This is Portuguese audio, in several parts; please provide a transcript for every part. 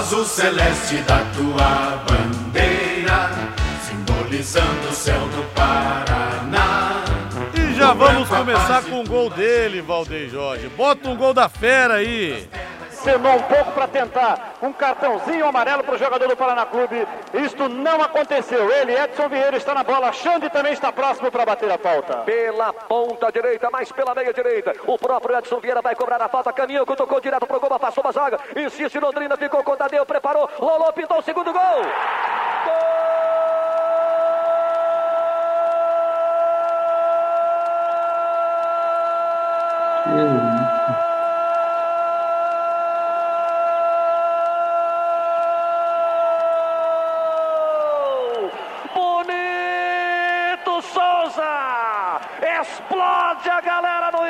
azul celeste da tua bandeira, simbolizando o céu do Paraná. E já vamos começar com o gol dele, Valdeir Jorge. Bota um gol da fera aí acenou um pouco para tentar um cartãozinho amarelo para o jogador do Paraná Clube. Isto não aconteceu. Ele, Edson Vieira, está na bola. Xande também está próximo para bater a falta. Pela ponta direita, mais pela meia direita. O próprio Edson Vieira vai cobrar a falta. Caminhou, tocou direto para o gol, passou uma zaga. Insiste Londrina, ficou com o Tadeu, preparou, rolou, pintou o segundo gol. Gol!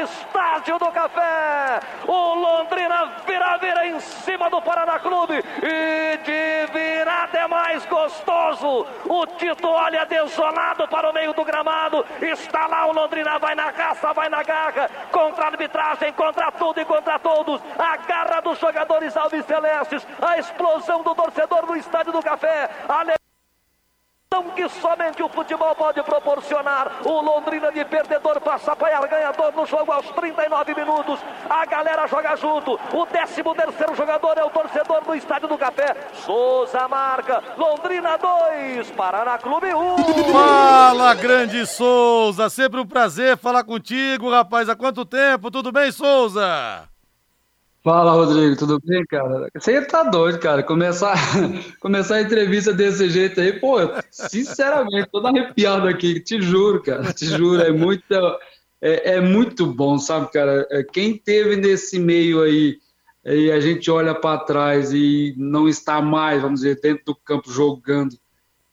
Estádio do Café. O Londrina vira, vira em cima do Paraná Clube. E de virada é mais gostoso. O Tito olha desolado para o meio do gramado. Está lá o Londrina, vai na caça, vai na garra. Contra a arbitragem, contra tudo e contra todos. A garra dos jogadores alves celestes. A explosão do torcedor no estádio do Café. A que somente o futebol pode proporcionar. O Londrina de perdedor passa a apanhar ganhador no jogo aos 39 minutos. A galera joga junto. O 13 terceiro jogador é o torcedor do Estádio do Café. Souza marca. Londrina 2, Paraná Clube 1. Um. Fala, grande Souza. Sempre um prazer falar contigo, rapaz. Há quanto tempo? Tudo bem, Souza? Fala, Rodrigo, tudo bem, cara? Você tá doido, cara. Começar, começar a entrevista desse jeito aí, pô, sinceramente, todo arrepiado aqui, te juro, cara, te juro, é muito, é, é muito bom, sabe, cara? É, quem teve nesse meio aí, e a gente olha para trás e não está mais, vamos dizer, dentro do campo jogando,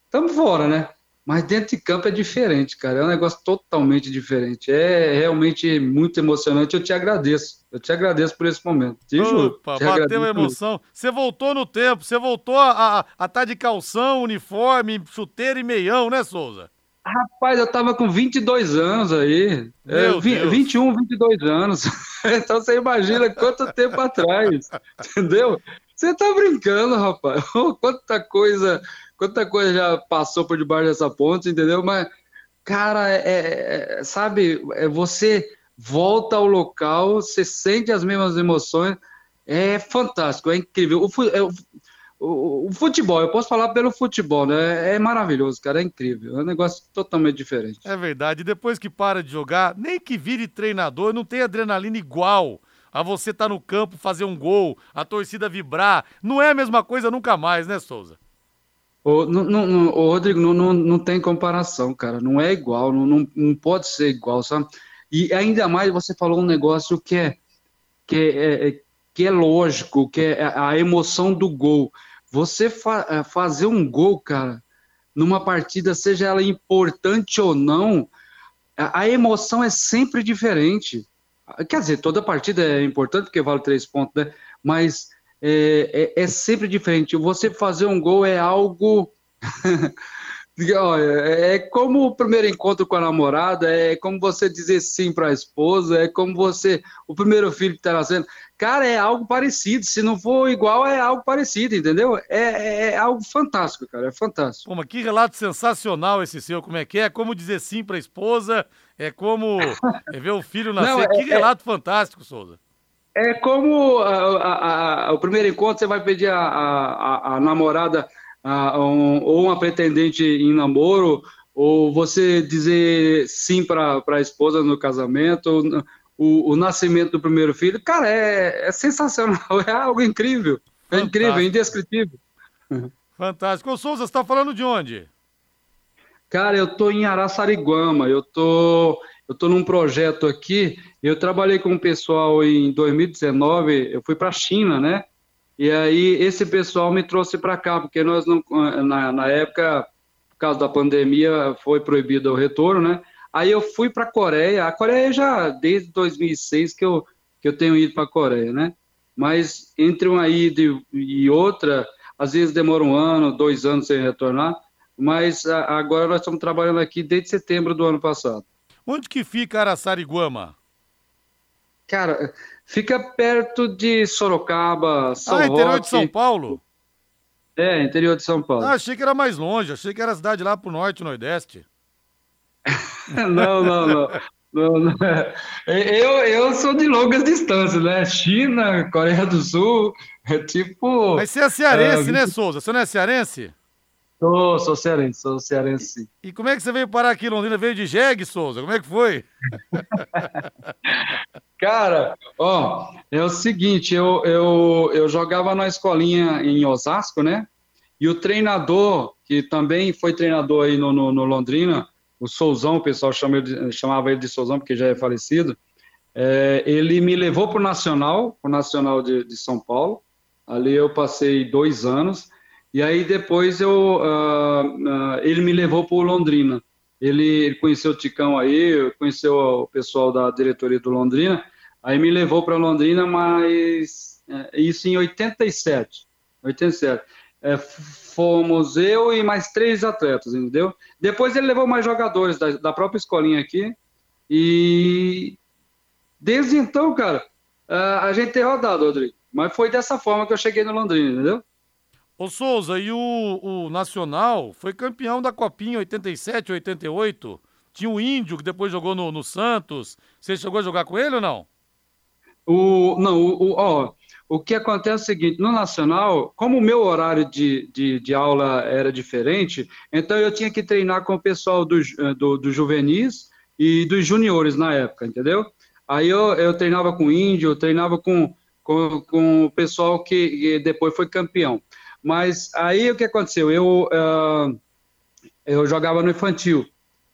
estamos fora, né? Mas dentro de campo é diferente, cara. É um negócio totalmente diferente. É realmente muito emocionante. Eu te agradeço. Eu te agradeço por esse momento. Te juro. Opa, bateu a emoção. Você voltou no tempo. Você voltou a estar tá de calção, uniforme, chuteiro e meião, né, Souza? Rapaz, eu tava com 22 anos aí. É, Meu é, Deus. 21, 22 anos. então você imagina quanto tempo atrás. Entendeu? Você tá brincando, rapaz. Quanta coisa quanta coisa já passou por debaixo dessa ponte, entendeu? Mas, cara, é, é, é, sabe, é, você volta ao local, você sente as mesmas emoções, é fantástico, é incrível. O, é, o, o, futebol, eu posso falar pelo futebol, né? É maravilhoso, cara, é incrível. É um negócio totalmente diferente. É verdade. Depois que para de jogar, nem que vire treinador, não tem adrenalina igual a você estar tá no campo, fazer um gol, a torcida vibrar. Não é a mesma coisa nunca mais, né, Souza? Ô, não, não, ô, Rodrigo, não, não, não tem comparação, cara. Não é igual, não, não, não pode ser igual, sabe? E ainda mais você falou um negócio que é, que é, é que é lógico, que é a emoção do gol. Você fa é, fazer um gol, cara, numa partida, seja ela importante ou não, a emoção é sempre diferente. Quer dizer, toda partida é importante porque vale três pontos, né? Mas é, é, é sempre diferente. Você fazer um gol é algo. é como o primeiro encontro com a namorada, é como você dizer sim para a esposa, é como você. O primeiro filho que está nascendo. Cara, é algo parecido. Se não for igual, é algo parecido, entendeu? É, é, é algo fantástico, cara. É fantástico. Pô, mas que relato sensacional esse seu. Como é que é? É como dizer sim para a esposa, é como é ver o filho nascer. Não, é, que relato fantástico, Souza. É como a, a, a, o primeiro encontro, você vai pedir a, namorada um, ou uma pretendente em namoro, ou você dizer sim para a esposa no casamento, o, o, nascimento do primeiro filho. Cara, é, é sensacional, é algo incrível. É Fantástico. incrível, é indescritível. Fantástico. Ô Souza, você está falando de onde? Cara, eu tô em Araçariguama, eu tô eu estou num projeto aqui, eu trabalhei com o pessoal em 2019, eu fui para a China, né? E aí esse pessoal me trouxe para cá, porque nós não, na, na, época, por causa da pandemia, foi proibido o retorno, né? Aí eu fui para a Coreia, a Coreia já desde 2006 que eu, que eu tenho ido para a Coreia, né? Mas entre uma ida e outra, às vezes demora um ano, dois anos sem retornar, mas agora nós estamos trabalhando aqui desde setembro do ano passado. Onde que fica Araçariguama? Cara, fica perto de Sorocaba, São Ah, interior de São Paulo? É, interior de São Paulo. Ah, achei que era mais longe, achei que era cidade lá pro norte, nordeste. não, não, não. não, não. Eu, eu sou de longas distâncias, né? China, Coreia do Sul, é tipo. Mas você é cearense, é, né, Souza? Você não é cearense? Sou, sou cearense, sou cearense. E como é que você veio parar aqui em Londrina? Veio de jegue, Souza? Como é que foi? Cara, ó, é o seguinte, eu, eu, eu jogava na escolinha em Osasco, né? E o treinador, que também foi treinador aí no, no, no Londrina, o Souzão, o pessoal chama ele, chamava ele de Souzão porque já é falecido, é, ele me levou para o Nacional, o Nacional de, de São Paulo. Ali eu passei dois anos. E aí depois eu, uh, uh, ele me levou para Londrina. Ele, ele, conheceu o Ticão aí, conheceu o pessoal da diretoria do Londrina, aí me levou para Londrina, mas é, isso em 87. 87. É, fomos eu e mais três atletas, entendeu? Depois ele levou mais jogadores da, da própria escolinha aqui. E desde então, cara, uh, a gente tem rodado, Rodrigo. Mas foi dessa forma que eu cheguei no Londrina, entendeu? Ô Souza, e o, o Nacional foi campeão da Copinha 87, 88? Tinha o Índio, que depois jogou no, no Santos. Você chegou a jogar com ele ou não? O, não, o, ó, o que acontece é o seguinte, no Nacional, como o meu horário de, de, de, aula era diferente, então eu tinha que treinar com o pessoal do, do, do juvenis e dos juniores na época, entendeu? Aí eu, eu treinava com o índio, eu treinava com, com, com o pessoal que depois foi campeão. Mas aí o que aconteceu? Eu, uh, eu jogava no infantil.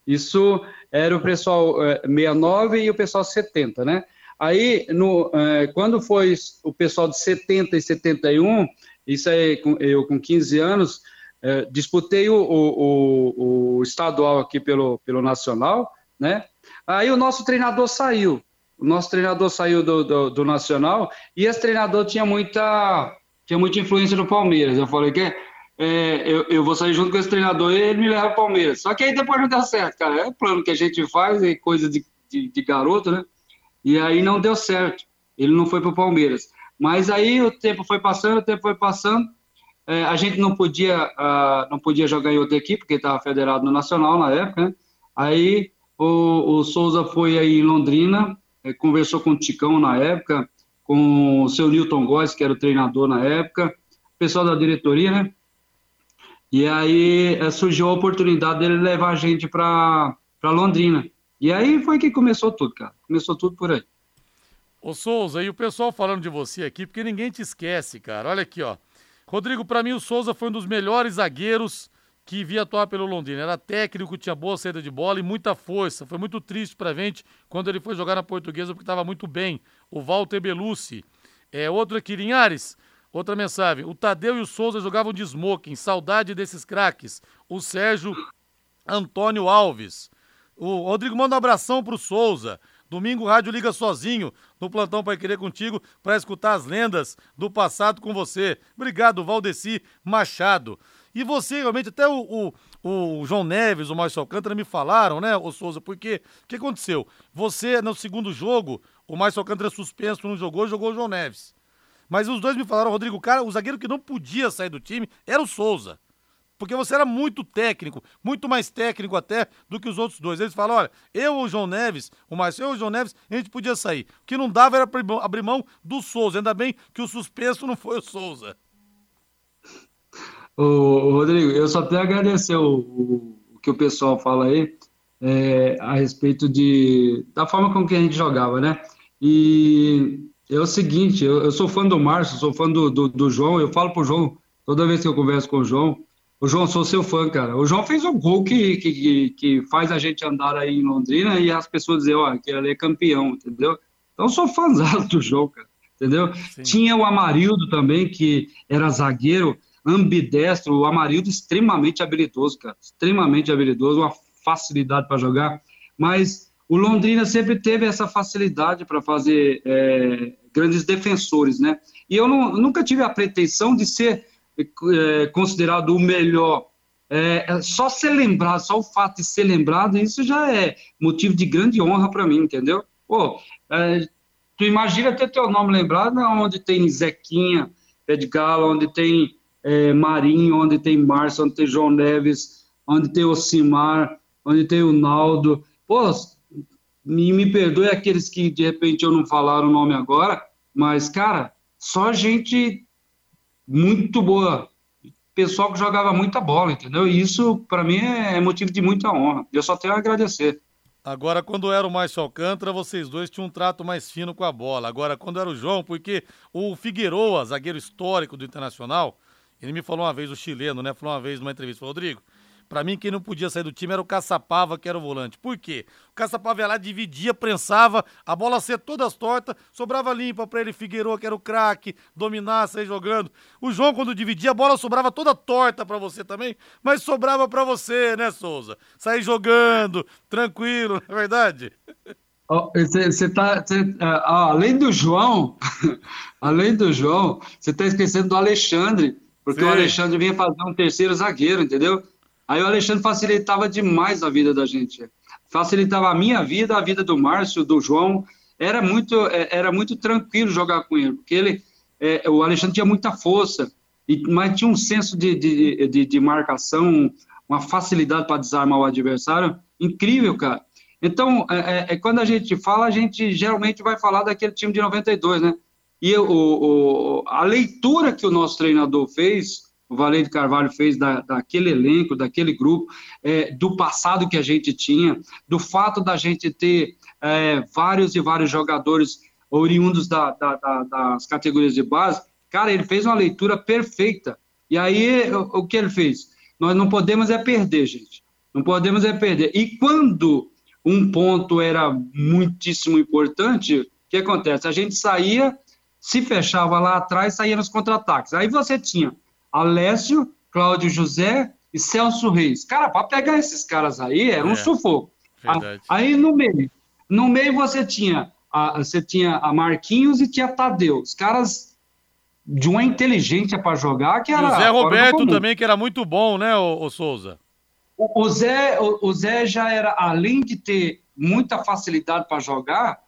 Isso era o pessoal uh, eh, 69 e o pessoal 70, né? Aí, no, uh, quando foi o pessoal de 70 e 71, isso aí, eu com 15 anos, uh, disputei o, o, o, estadual aqui pelo, pelo Nacional, né? Aí o nosso treinador saiu. O nosso treinador saiu do, do, do Nacional e esse treinador tinha muita tinha muita influência no Palmeiras. Eu falei que é, eu, eu, vou sair junto com esse treinador e ele me leva para o Palmeiras. Só que aí depois não deu certo, cara. É plano que a gente faz, é coisa de, de, de garoto, né? E aí não deu certo. Ele não foi para o Palmeiras. Mas aí o tempo foi passando, o tempo foi passando. É, a gente não podia, não podia jogar em outra equipe, porque estava federado no Nacional na época. Né? Aí o, o Souza foi aí em Londrina, é, conversou com o Ticão na época, com o seu Newton Góes, que era o treinador na época, pessoal da diretoria, né? E aí é, surgiu a oportunidade dele levar a gente para Londrina. E aí foi que começou tudo, cara. Começou tudo por aí. Ô Souza, e o pessoal falando de você aqui, porque ninguém te esquece, cara. Olha aqui, ó. Rodrigo, para mim o Souza foi um dos melhores zagueiros que via atuar pelo Londrina. Era técnico, tinha boa saída de bola e muita força. Foi muito triste pra gente quando ele foi jogar na portuguesa porque estava muito bem. O Walter Belucci. É, outro aqui, Linhares. Outra mensagem. O Tadeu e o Souza jogavam de smoking. Saudade desses craques. O Sérgio Antônio Alves. O Rodrigo manda um abração pro Souza. Domingo, Rádio Liga sozinho no plantão para querer contigo para escutar as lendas do passado com você. Obrigado, Valdeci Machado. E você, realmente, até o, o, o João Neves, o Márcio Alcântara me falaram, né, ô Souza, porque o que aconteceu? Você, no segundo jogo, o Márcio Alcântara suspenso, não jogou, jogou o João Neves. Mas os dois me falaram, Rodrigo, cara, o zagueiro que não podia sair do time era o Souza. Porque você era muito técnico, muito mais técnico até do que os outros dois. Eles falam: olha, eu ou o João Neves, o eu ou o João Neves, a gente podia sair. O que não dava era abrir mão do Souza. Ainda bem que o suspenso não foi o Souza. Ô, Rodrigo, eu só tenho a agradecer o, o, o que o pessoal fala aí é, a respeito de, da forma com que a gente jogava, né? E é o seguinte, eu, eu sou fã do Márcio, sou fã do, do, do, João, eu falo pro João, toda vez que eu converso com o João, o João, sou seu fã, cara. O João fez um gol que, que, que faz a gente andar aí em Londrina e as pessoas dizem, ó, que ele é campeão, entendeu? Então eu sou fãzado do João, cara, entendeu? Sim. Tinha o Amarildo também, que era zagueiro, ambidestro, o Amarildo extremamente habilidoso, cara, extremamente habilidoso, uma facilidade para jogar, mas o Londrina sempre teve essa facilidade para fazer é, grandes defensores, né? E eu não, nunca tive a pretensão de ser é, considerado o melhor. É, é, só ser lembrado, só o fato de ser lembrado, isso já é motivo de grande honra para mim, entendeu? Pô, é, tu imagina ter teu nome lembrado onde tem Zequinha, Galo, onde tem é, Marinho, onde tem Márcio, onde tem João Neves, onde tem o Simar, onde tem o Naldo. Pô, me, perdoe aqueles que de repente eu não falaram o nome agora, mas, cara, só gente muito boa. Pessoal que jogava muita bola, entendeu? E isso, para mim, é motivo de muita honra. Eu só tenho a agradecer. Agora, quando era o Márcio Alcântara, vocês dois tinham um trato mais fino com a bola. Agora, quando era o João, porque o Figueroa, zagueiro histórico do Internacional, ele me falou uma vez, o chileno, né? Falou uma vez numa entrevista, Rodrigo, para mim, quem não podia sair do time era o Caçapava, que era o volante. Por quê? O Caçapava ia lá, dividia, prensava, a bola ser toda torta, sobrava limpa para ele, Figueiredo, que era o craque, dominar, sair jogando. O João, quando dividia, a bola sobrava toda torta para você também, mas sobrava para você, né, Souza? Sair jogando, tranquilo, não é verdade? Você oh, tá. Cê, uh, além do João, além do João, você tá esquecendo do Alexandre, porque Sim. o Alexandre vinha fazer um terceiro zagueiro, entendeu? Aí o Alexandre facilitava demais a vida da gente. Facilitava a minha vida, a vida do Márcio, do João. Era muito, é, era muito tranquilo jogar com ele, porque ele, é, o Alexandre tinha muita força, mas tinha um senso de, de, de, de marcação, uma facilidade para desarmar o adversário incrível, cara. Então, é, é, é, quando a gente fala, a gente geralmente vai falar daquele time de 92, né? E o, o, a leitura que o nosso treinador fez o Valério Carvalho fez da, daquele elenco, daquele grupo, é, do passado que a gente tinha, do fato da gente ter é, vários e vários jogadores oriundos da, da, das categorias de base, cara, ele fez uma leitura perfeita. E aí, o, o que ele fez? Nós não podemos é perder, gente. Não podemos é perder. E quando um ponto era muitíssimo importante, o que acontece? A gente saía, se fechava lá atrás, saía nos contra-ataques. Aí você tinha Alessio, Cláudio José e Celso Reis. Cara, para pegar esses caras aí era um é, sufoco. Verdade. Aí no meio, no meio você tinha a, você tinha a Marquinhos e tinha Tadeu. Os caras de uma inteligência para jogar que era. E o Zé Roberto também, que era muito bom, né, o, o Souza? O, o Zé, o, o, Zé já era, além de ter muita facilidade para jogar,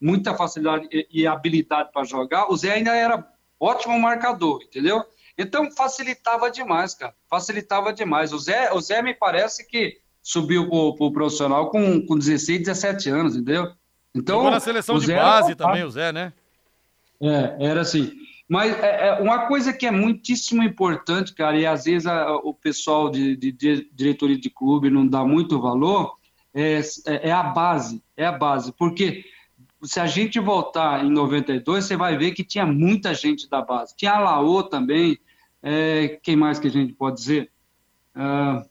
muita facilidade e, e habilidade para jogar, o Zé ainda era ótimo marcador, entendeu? Então facilitava demais, cara. Facilitava demais. O Zé, o Zé me parece que subiu pro, pro profissional com, com 16, 17 anos, entendeu? Então, Jogou na seleção de base também, o Zé, né? É, era assim. Mas é, é, uma coisa que é muitíssimo importante, cara, e às vezes a, o pessoal de, de, de, diretoria de clube não dá muito valor, é, é, é a base, é a base. Porque se a gente voltar em 92, você vai ver que tinha muita gente da base. Tinha a Laô também, é, quem mais que a gente pode dizer? Uh,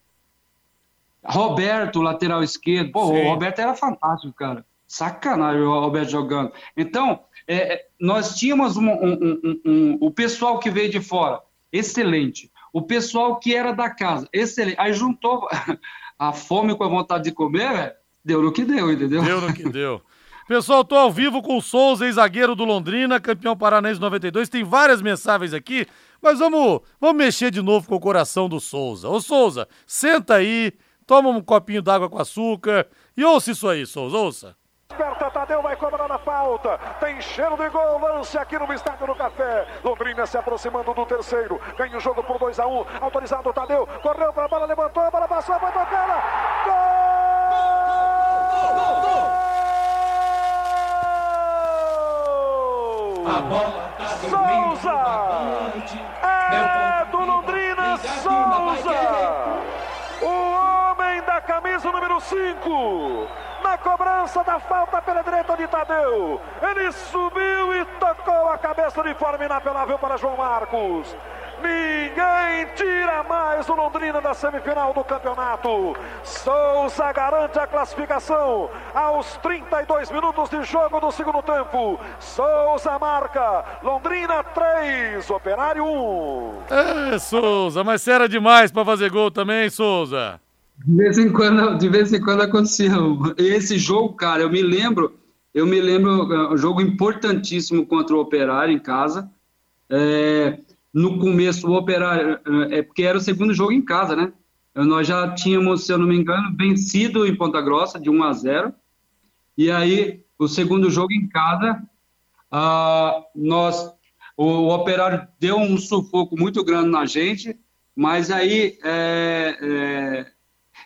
Roberto, lateral esquerdo. Pô, Sim. o Roberto era fantástico, cara. Sacanagem o Roberto jogando. Então, é, é nós tínhamos um, um, um, o pessoal que veio de fora, excelente. O pessoal que era da casa, excelente. Aí juntou a fome com a vontade de comer, velho. Deu no que deu, entendeu? Deu no que deu. Pessoal, tô ao vivo com o Souza, ex-zagueiro do Londrina, campeão paranaense 92. Tem várias mensagens aqui. Mas vamos, vamos mexer de novo com o coração do Souza. Ô Souza, senta aí, toma um copinho d'água com açúcar e ouça isso aí, Souza, ouça. Esperta, Tadeu vai cobrar a falta. Tem cheiro de gol. Lance aqui no Estádio do Café. Londrina se aproximando do terceiro. Ganha o jogo por 2 a 1 um. Autorizado Tadeu. Correu para a bola, levantou, a bola passou, vai tocar. Gol! A bola tá Souza! É do Londrina Souza! O homem da camisa número 5! Na cobrança da falta pela direita de Tadeu. Ele subiu e tocou a cabeça de forma inapelável para João Marcos. Ninguém tira mais o Londrina da semifinal do campeonato. Souza garante a classificação aos 32 minutos de jogo do segundo tempo. Souza marca. Londrina 3, Operário 1. É, Souza, mas você era demais para fazer gol também, Souza. De vez em quando, de vez em quando acontecia. Esse jogo, cara, eu me lembro, eu me lembro, é, um jogo importantíssimo contra o Operário em casa. É, no começo o Operário, é, é porque era o segundo jogo em casa, né? Nós já tínhamos, se eu não me engano, vencido em Ponta Grossa de 1 a 0. E aí, o segundo jogo em casa, uh, nós o, o Operário deu um sufoco muito grande na gente, mas aí é, é,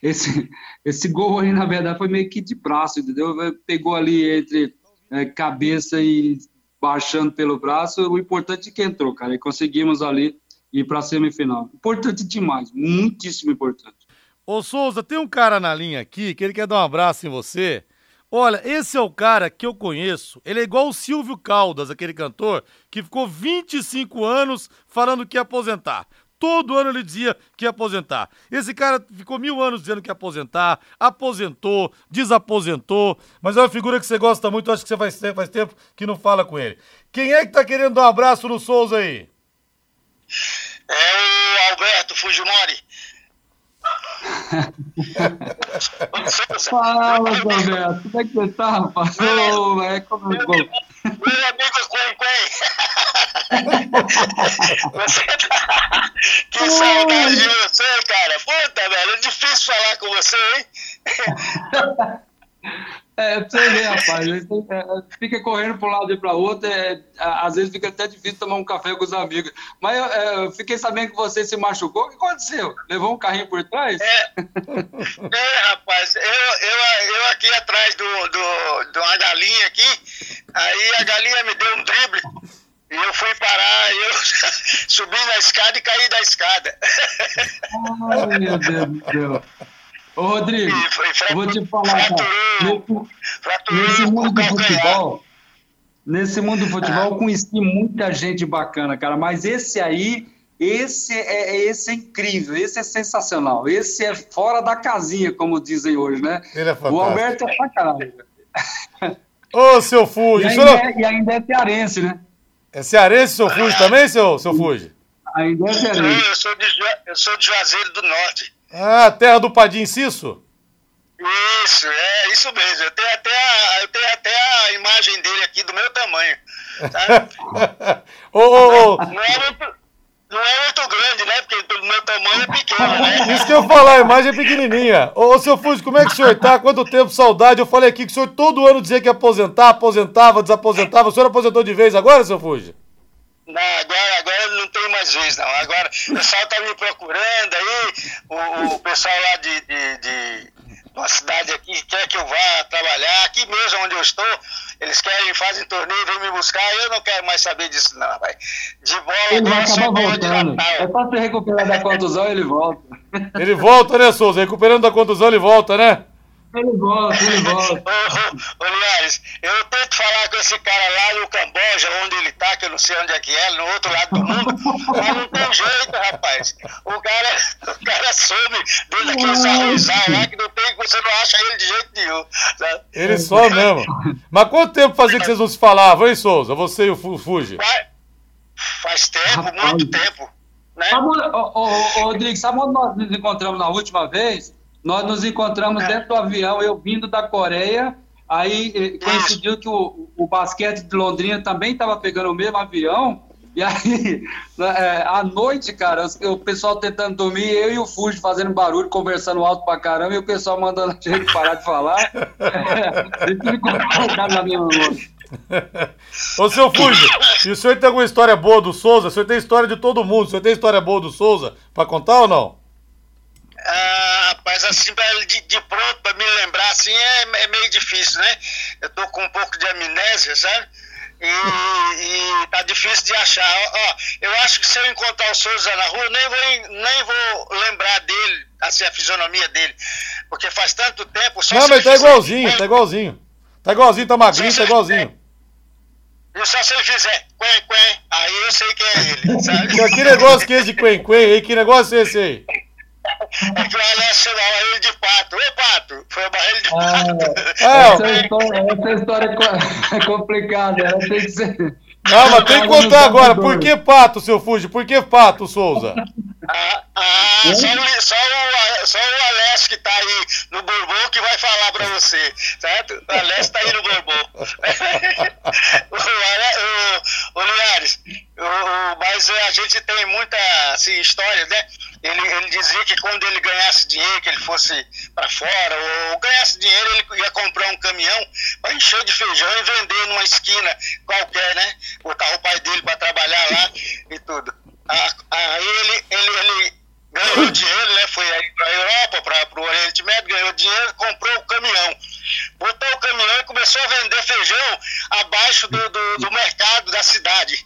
esse, esse gol aí, na verdade, foi meio que de braço, entendeu? Pegou ali entre é, cabeça e baixando pelo braço. O importante é que entrou, cara, e conseguimos ali ir para a semifinal. Importante demais, muitíssimo importante. Ô Souza, tem um cara na linha aqui que ele quer dar um abraço em você. Olha, esse é o cara que eu conheço. Ele é igual o Silvio Caldas, aquele cantor que ficou 25 anos falando que ia aposentar. Todo ano ele dizia que ia aposentar. Esse cara ficou mil anos dizendo que ia aposentar, aposentou, desaposentou, mas é uma figura que você gosta muito, acho que você faz, faz tempo que não fala com ele. Quem é que tá querendo dar um abraço no Souza aí? É o Alberto Fujimori. Fala, Alberto, como é que você tá, rapaz? Ô, é como é. Meu amigo Quen. Você tá... Que saudade de você, cara. Puta, velho, é difícil falar com você, hein? É, pra você ver, rapaz. É, fica correndo para um lado e para outro. É, às vezes fica até difícil tomar um café com os amigos. Mas eu, é, eu fiquei sabendo que você se machucou. O que aconteceu? Levou um carrinho por trás? É, é rapaz. Eu, eu, eu aqui atrás do, do, de uma galinha aqui. Aí a galinha me deu um drible. E eu fui parar, eu subi na escada e caí da escada. Ai, meu Deus do céu. Ô, Rodrigo, eu vou te falar, cara, nesse, nesse mundo do futebol, nesse mundo do futebol, eu conheci muita gente bacana, cara, mas esse aí, esse é, esse é incrível, esse é sensacional, esse é fora da casinha, como dizem hoje, né? Ele é fantástico. O Alberto é pra caralho. Ô, seu Fuji, e, senhor... ainda é, e ainda é cearense, né? É cearense, seu Fuji, também, seu, seu Fuji? Ainda é cearense. eu sou de, eu sou de Juazeiro do Norte. Ah, terra do Padim Cisso? Isso, é isso mesmo. Eu tenho até a, eu tenho até a imagem dele aqui do meu tamanho. tá? ô, ô, ô, Não é muito, não é muito grande, né? Porque pelo meu tamanho é pequeno, né? isso que eu falar, a imagem é pequenininha. Ô, ô, seu Fuji, como é que o senhor tá? Quanto tempo, saudade? Eu falei aqui que o senhor todo ano dizia que ia aposentar, aposentava, desaposentava. O senhor aposentou de vez agora, seu Fuji? Não, agora, agora não tem mais vez, não. Agora o pessoal tá me procurando aí, o, o pessoal lá de, de, de uma cidade aqui quer que eu vá trabalhar, aqui mesmo onde eu estou, eles querem, fazem torneio, vêm me buscar, eu não quero mais saber disso, não, rapaz. De bola Ele vai acabar voltando. É só se recuperar da contusão, ele volta. Ele volta, né, Souza? Recuperando da contusão, ele volta, né? Ele volta, ele volta. Ô, ô, ô, Linhares, eu tento falar com esse cara lá no Camboja, onde ele tá, que eu não sei onde é que é, no outro lado do mundo, mas não tem jeito, rapaz. O cara, o cara some dentro daqueles arrozal lá que não tem, você não acha ele de jeito nenhum. sabe? Ele só mesmo. Mas quanto tempo fazia que vocês não se falavam, hein, Souza? Você e o Fu- Fuji? Faz, tempo, Rapaz. muito tempo. Né? Sabe, ô, ô, ô, Rodrigo, sabe onde nós nos encontramos na última vez? Nós nos encontramos dentro do avião, eu vindo da Coreia, aí eh, coincidiu que o, o basquete de Londrina também estava pegando o mesmo avião, e aí, eh, à noite, cara, o pessoal tentando dormir, eu e o Fuji fazendo barulho, conversando alto pra caramba, e o pessoal mandando a gente parar de falar. A gente ficou acordado na mesma hora. Ô, seu Fuji, e o senhor tem alguma história boa do Souza? O senhor tem história de todo mundo. O senhor tem história boa do Souza pra contar ou não? Ah, rapaz, assim, de, de pronto, pra me lembrar, assim, é, é meio difícil, né? Eu tô com um pouco de amnésia, sabe? E, e tá difícil de achar. Ó, ó, eu acho que se eu encontrar o Souza na rua, nem vou, nem vou lembrar dele, assim, a fisionomia dele. Porque faz tanto tempo... Só Não, mas tá fizer- igualzinho, tá igualzinho. Tá igualzinho, tá magrinho, tá igualzinho. E só se ele fizer quen, quen, aí eu sei que é ele, sabe? Que negócio que é esse de Quen Quen aí? Que negócio é esse aí? É que o Alex chamava ele de pato. Ô, pato! Foi uma ele de Ah, pato. É, essa, história, essa história é co- é complicada, ela tem que ser. Não, mas tem que contar agora. Por que pato, seu Fuji? Por que pato, Souza? Ah, ah, só, o, só, o, só o Alex que tá aí no Bourbon que vai falar pra você, certo? O Alex tá aí no Bourbon. o, o, o Linhares, o, o- mas a gente tem muita assim, história, né? Ele, ele dizia que quando ele ganhasse dinheiro, que ele fosse para fora, ou, ou ganhasse dinheiro, ele ia comprar um caminhão para encher de feijão e vender numa esquina qualquer, né? Botar o pai dele para trabalhar lá e tudo. Aí ele, ele, ele ganhou dinheiro, né? Foi aí para a Europa, para o Oriente Médio, ganhou dinheiro, comprou o caminhão. Botou o caminhão e começou a vender feijão abaixo do, do, do mercado da cidade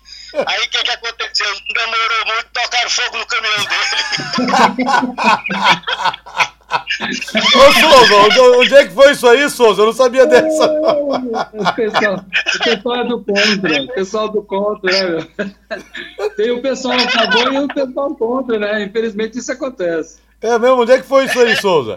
que, que aconteceu? Não demorou muito, tocaram fogo no caminhão dele. Ô, Souza, onde é que foi isso aí, Souza? Eu não sabia dessa. O pessoal, o pessoal é do contra, o pessoal do contra, né? Tem o pessoal a favor e o pessoal contra, né? Infelizmente isso acontece. É mesmo? Onde é que foi isso aí, Souza?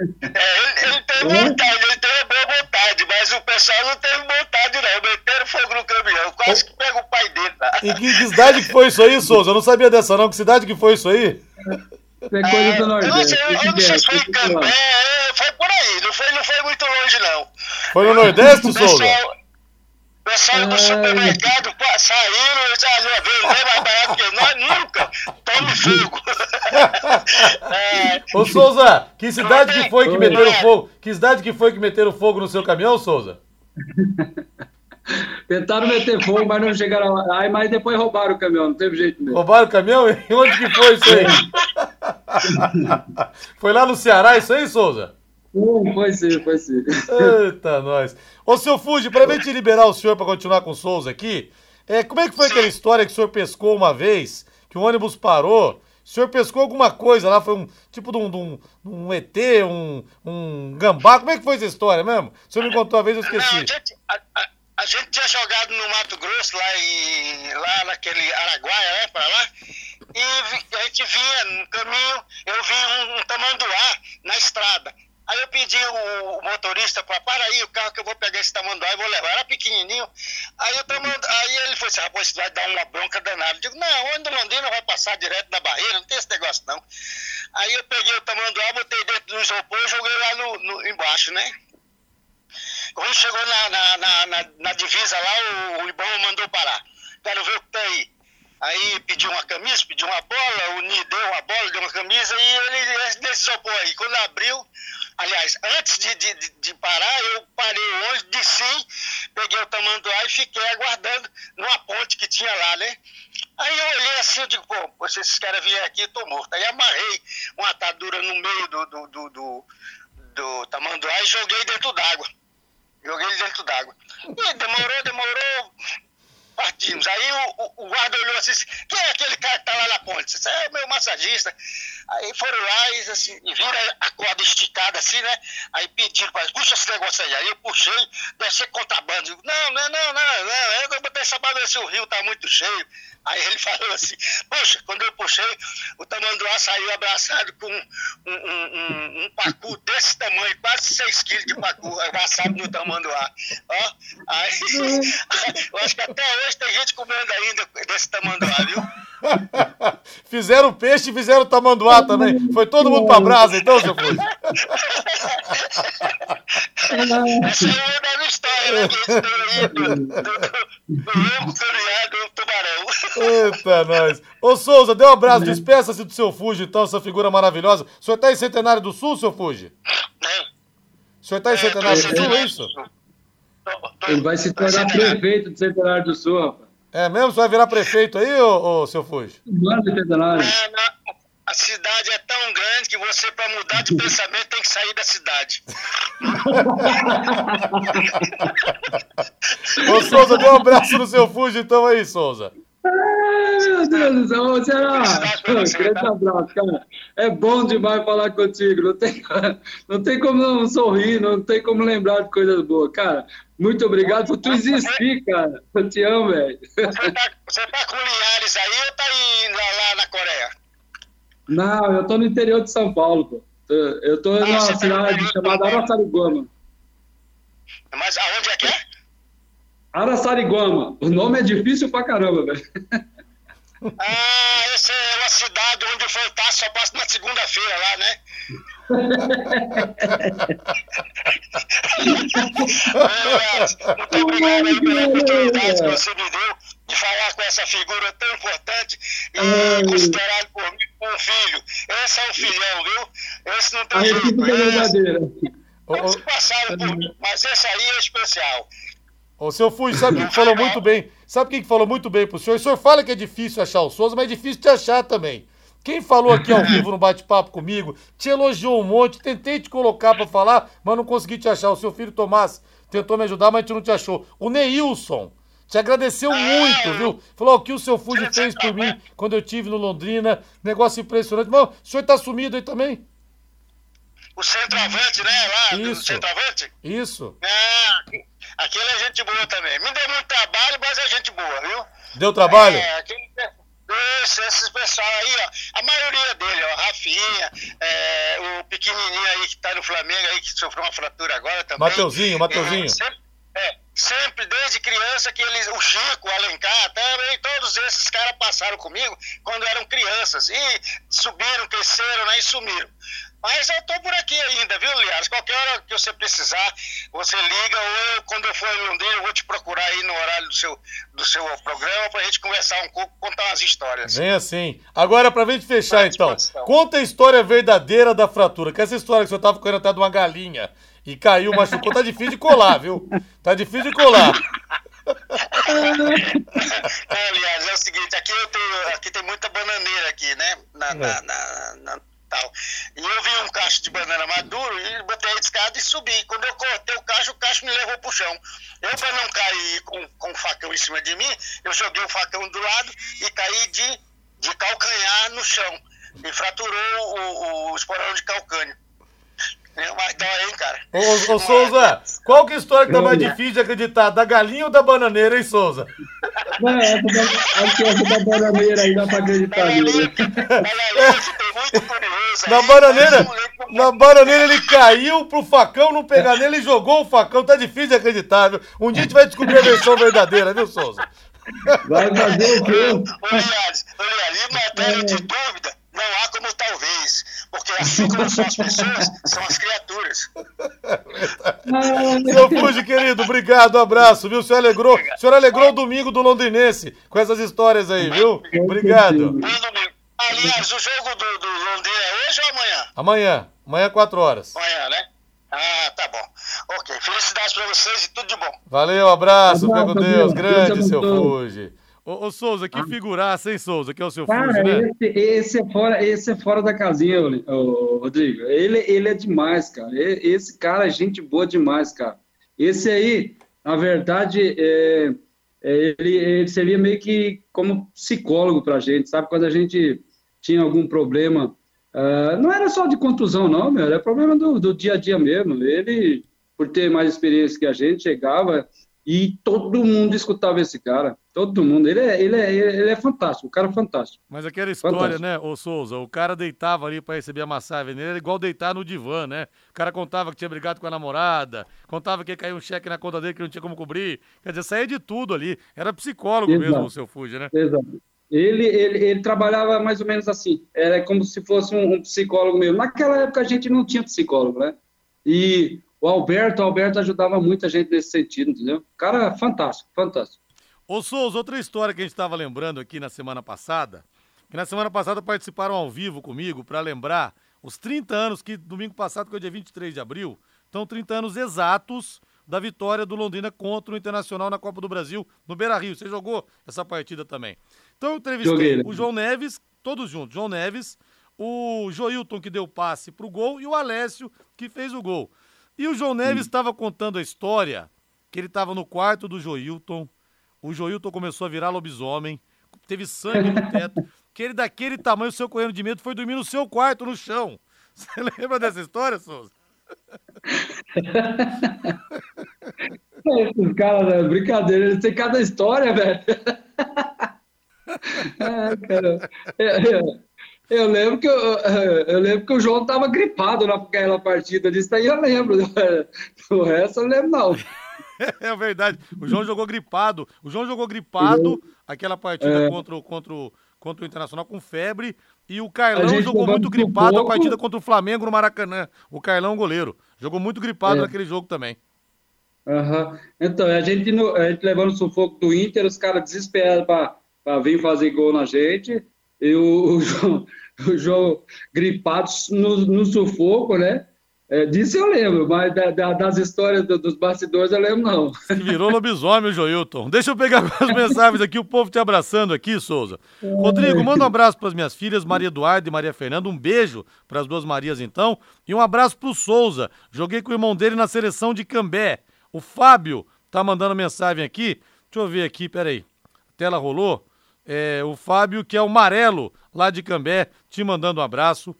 É, ele, ele tem vontade, ele tem uma boa vontade, mas o pessoal não teve vontade, não. Meteram fogo no caminhão, quase que pega o pai dele lá. E que, que cidade que foi isso aí, Souza? Eu não sabia dessa, não. Que cidade que foi isso aí? Isso é coisa do eu não Nordeste. sei, eu que não sei se foi em. Cambé, é, foi por aí, não foi, não foi muito longe, não. Foi no Nordeste, O Souza? pessoal, o supermercado pô, saíram e já não veio nem mais barato que nós nunca. Tome fogo. é, Ô, Souza, que cidade que foi que Oi. meteram fogo? Que cidade que foi que meteram fogo no seu caminhão, Souza? Tentaram meter fogo, mas não chegaram lá. Aí, mas depois roubaram o caminhão, não teve jeito mesmo. Roubaram o caminhão? E onde que foi isso aí? foi lá no Ceará isso aí, Souza? Hum, Foi sim, foi sim. Eita, nós. Ô, seu Fuji, pra gente liberar o senhor pra continuar com o Souza aqui, é, como é que foi aquela história que o senhor pescou uma vez, que o ônibus parou, o senhor pescou alguma coisa lá, foi um tipo de um, de um, um ET, um, um gambá, como é que foi essa história mesmo? O senhor me contou uma vez, eu Não, a esqueci. gente, a, a- a gente tinha jogado no Mato Grosso, lá, em, lá naquele Araguaia, né, pra lá, e a gente vinha no caminho, eu vi um, um tamanduá na estrada. Aí eu pedi o, motorista para para aí o carro que eu vou pegar esse tamanduá e vou levar. Era pequenininho. Aí, tamandu- aí ele falou assim, rapaz, isso vai dar uma bronca danada. Eu digo, não, onde Londrina vai passar direto da barreira, não tem esse negócio não. Aí eu peguei o tamanduá, botei dentro do isopor e joguei lá no, no- embaixo, né? Quando chegou na, na, na, na- na divisa lá, o, o Ibama mandou parar. Quero ver o que tá aí. Aí pediu uma camisa, pediu uma bola, o Ni deu uma bola, deu uma camisa e ele decisou pôr aí. Quando abriu, aliás, antes de, de, de- parar, eu parei ônibus, desci, peguei o tamanduá e fiquei aguardando numa ponte que tinha lá, né? Aí eu olhei assim, eu digo, pô, se esses caras vierem aqui, eu tô morto. Aí amarrei uma atadura no meio do, do, do, do, do tamanduá e joguei dentro d'água. Joguei ele dentro d'água. E demorou, demorou. Partimos. Aí o, o- guarda olhou assim, quem é aquele cara que tá lá na ponte? Disse, é o meu massagista. Aí foram lá e, assim, e viram a corda esticada assim, né? Aí pediram, para puxa esse negócio aí. Aí eu puxei, deve ser contrabando. Não, não, não, não, não. Eu vou botar essa se o rio tá muito cheio. Aí ele falou assim, poxa, quando eu puxei, o tamanduá saiu abraçado com um, um, um, um pacu desse tamanho, quase 6 quilos de pacu, abraçado no tamanduá. Ó, aí, eu acho que até hoje tem gente comendo ainda desse tamanduá, viu? fizeram peixe e fizeram tamanduá também. Foi todo mundo pra brasa, então, seu Fuji? Essa é minha história, né? Do, do, do, do lombo caminhado do tubarão. Eita, nós. Ô, Souza, dê um abraço, despeça-se do seu Fuji, então, essa figura maravilhosa. O senhor tá em Centenário do Sul, seu Fuji? Né? O senhor tá em Centenário do Sul, é isso? Ele vai se tornar prefeito de Centenário do Sul, rapaz. É mesmo? Você vai virar prefeito aí, ô, ô seu Fuji? É, na- a cidade é tão grande que você, para mudar de pensamento, tem que sair da cidade. Ô, Souza, dê um abraço no seu Fuji, então, aí, Souza. Ai, meu Deus do céu, você, Grande tá? abraço, cara. É bom demais falar contigo. Não tem, não tem como não sorrir, não tem como lembrar de coisas boas. Cara, muito obrigado por tu existir, cara. Eu te amo, velho. Você tá, você tá com Linhares aí ou tá aí lá, lá na Coreia? Não, eu tô no interior de São Paulo, pô. Eu- tô numa você tá cidade interior chamada também. Araçariguama. Mas aonde é que é? Araçariguama. O nome é difícil pra caramba, velho. Ah, essa é uma cidade onde o fantástico só passa na segunda-feira lá, né? É, Muito obrigado pela oportunidade que você me deu de falar com essa figura tão importante e considerado por mim como um filho. Esse é um filhão, viu? Esse não A tem jeito. recíproca é Esse, ô, passaram por mim, mas esse aí é especial. ô, seu Fuji, sabe quem que falou muito bem? Sabe quem que falou muito bem pro senhor? O senhor fala que é difícil achar o Souza, mas é difícil de achar também. Quem falou aqui ao vivo no bate-papo comigo, te elogiou um monte, tentei te colocar pra falar, mas não consegui te achar. O seu filho Tomás tentou me ajudar, mas a gente não te achou. O Neilson Te agradeceu muito, viu? Falou o que o seu Fuji fez por mim quando eu tive no Londrina. Negócio impressionante. Mas o senhor tá sumido aí também? O centroavante, né? Lá, Isso. do centroavante? Isso. Ah, aquele é gente boa também. Me deu muito trabalho, mas é gente boa, viu? Deu trabalho? É, aquele, isso, esses pessoal aí, ó. A maioria dele, ó. Rafinha, é, o pequenininho aí que tá no Flamengo aí, que sofreu uma fratura agora também. Mateuzinho, Mateuzinho. É, é, criança, que eles, o Chico, o Alencar, também, todos esses caras passaram comigo quando eram crianças. E subiram, cresceram, né, e sumiram. Mas eu tô por aqui ainda, viu, Liares? Qualquer hora que você precisar, você liga, ou eu, quando eu for em Londrina, eu vou te procurar aí no horário do seu, do seu programa pra gente conversar um pouco, contar umas histórias. Vem assim. Agora, pra gente fechar, então, conta a história verdadeira da fratura, que essa história que você tava correndo até de uma galinha e caiu, machucou, tá difícil de colar, viu? Tá difícil de colar. Aliás, é o seguinte, aqui, eu tenho, aqui tem muita bananeira aqui, né? Na, na, na, na tal. E eu vi um cacho de banana maduro e botei a escada e subi. Quando eu cortei o cacho, o cacho me levou pro chão. Eu, para não cair com, com o facão em cima de mim, eu joguei o facão do lado e caí de, de calcanhar no chão. E fraturou o, o esporão de calcânio. Mas dói, hein, cara? Ô, ô Souza, qual que é a história que tá mais difícil de acreditar? Da galinha ou da bananeira, hein, Souza? Não, essa da, essa da bananeira aí dá pra acreditar. Na bananeira, na bananeira ele caiu pro facão não pegar nele e jogou o facão. Tá difícil de acreditar, viu? Um dia a gente vai descobrir a versão verdadeira, viu, Souza? Vai fazer o quê? Aliás, aliás, em matéria de dúvida, não há como talvez, porque assim como são as pessoas, são as criaturas. Seu Fuji, querido, obrigado, um abraço, viu? O senhor alegrou, o senhor alegrou o domingo do londrinense com essas histórias aí, viu? Obrigado. Aliás, o jogo do, do Londrina é hoje ou amanhã? Amanhã, amanhã 4 horas. Amanhã, né? Ah, tá bom. Ok, felicidades pra vocês e tudo de bom. Valeu, abraço, fica com Deus, grande, seu Fuji. Ô, ô, Souza, que figuraça, hein, Souza, que é o seu Cara, Fuji, né? esse, esse, é fora, esse é fora da casinha, ô, Rodrigo. Ele, ele é demais, cara. Esse cara é gente boa demais, cara. Esse aí, na verdade, é, é, ele, ele seria meio que como psicólogo pra gente, sabe? Quando a gente tinha algum problema, uh, não era só de contusão, não, meu, era problema do, do dia a dia mesmo. Ele, por ter mais experiência que a gente, chegava e todo mundo escutava esse cara. Todo mundo. Ele é, ele é, ele é fantástico, o cara é fantástico. Mas aquela história, fantástico. né, ô Souza? O cara deitava ali para receber a massagem nele, era igual deitar no divã, né? O cara contava que tinha brigado com a namorada, contava que caiu um cheque na conta dele que não tinha como cobrir. Quer dizer, saía de tudo ali. Era psicólogo Exato. mesmo o seu Fuji, né? Exato. Ele, ele, ele trabalhava mais ou menos assim. Era como se fosse um, um psicólogo mesmo. Naquela época a gente não tinha psicólogo, né? E o Alberto, o Alberto ajudava muita gente nesse sentido, entendeu? Cara fantástico, fantástico. Ô Souza, outra história que a gente estava lembrando aqui na semana passada, que na semana passada participaram ao vivo comigo para lembrar os 30 anos que domingo passado, que é o dia 23 de abril, então 30 anos exatos da vitória do Londrina contra o Internacional na Copa do Brasil no Beira-Rio. Você jogou essa partida também. Então eu entrevistei Joguei, né? o João Neves, todos juntos, João Neves, o Joilton que deu passe pro gol e o Alessio que fez o gol. E o João Neves estava contando a história que ele estava no quarto do Joilton, o Joilton começou a virar lobisomem, teve sangue no teto, que ele daquele tamanho, o seu correndo de medo, foi dormir no seu quarto, no chão. Você lembra dessa história, Souza? Esses caras, né? brincadeira, eles têm cada história, velho. ah, cara. Eu, eu, eu, lembro que eu, eu lembro que o João tava gripado naquela partida disso aí eu lembro. O resto eu lembro não. é verdade. O João jogou gripado. O João jogou gripado aquela partida é. contra, contra, contra o Internacional com febre. E o Carlão jogou muito gripado a partida contra o Flamengo no Maracanã. O Carlão, goleiro. Jogou muito gripado é. naquele jogo também. Uhum. Então, a gente, a gente levando o sufoco do Inter, os caras desesperados para vir fazer gol na gente. E o, o João, o João gripado no, no sufoco, né? É, disso eu lembro, mas da, da, das histórias do, dos bastidores eu lembro não. Virou lobisomem Joilton. Deixa eu pegar as mensagens aqui, o povo te abraçando aqui, Souza. Rodrigo, manda um abraço para as minhas filhas, Maria Eduardo e Maria Fernanda. Um beijo para as duas Marias, então. E um abraço para o Souza. Joguei com o irmão dele na seleção de Cambé. O Fábio tá mandando mensagem aqui. Deixa eu ver aqui, peraí. A tela rolou. É, o Fábio, que é o Marelo, lá de Cambé, te mandando um abraço.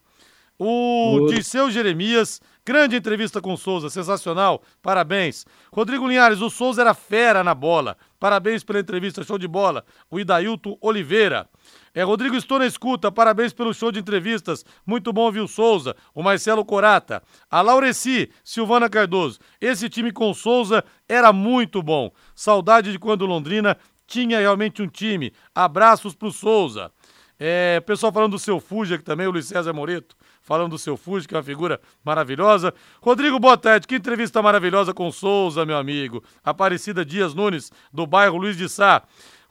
O Dirceu Jeremias, grande entrevista com o Souza, sensacional, parabéns. Rodrigo Linhares, o Souza era fera na bola, parabéns pela entrevista, show de bola. O Idailton Oliveira. É, Rodrigo, estou na escuta, parabéns pelo show de entrevistas, muito bom ouvir o Souza, o Marcelo Corata. A Laureci, Silvana Cardoso, esse time com o Souza era muito bom. Saudade de quando Londrina tinha realmente um time. Abraços pro Souza. É, pessoal falando do seu Fuja, que também, o Luiz César Moreto falando do seu Fuji, que é uma figura maravilhosa. Rodrigo, tarde. Que entrevista maravilhosa com Souza, meu amigo. Aparecida Dias Nunes, do bairro Luiz de Sá.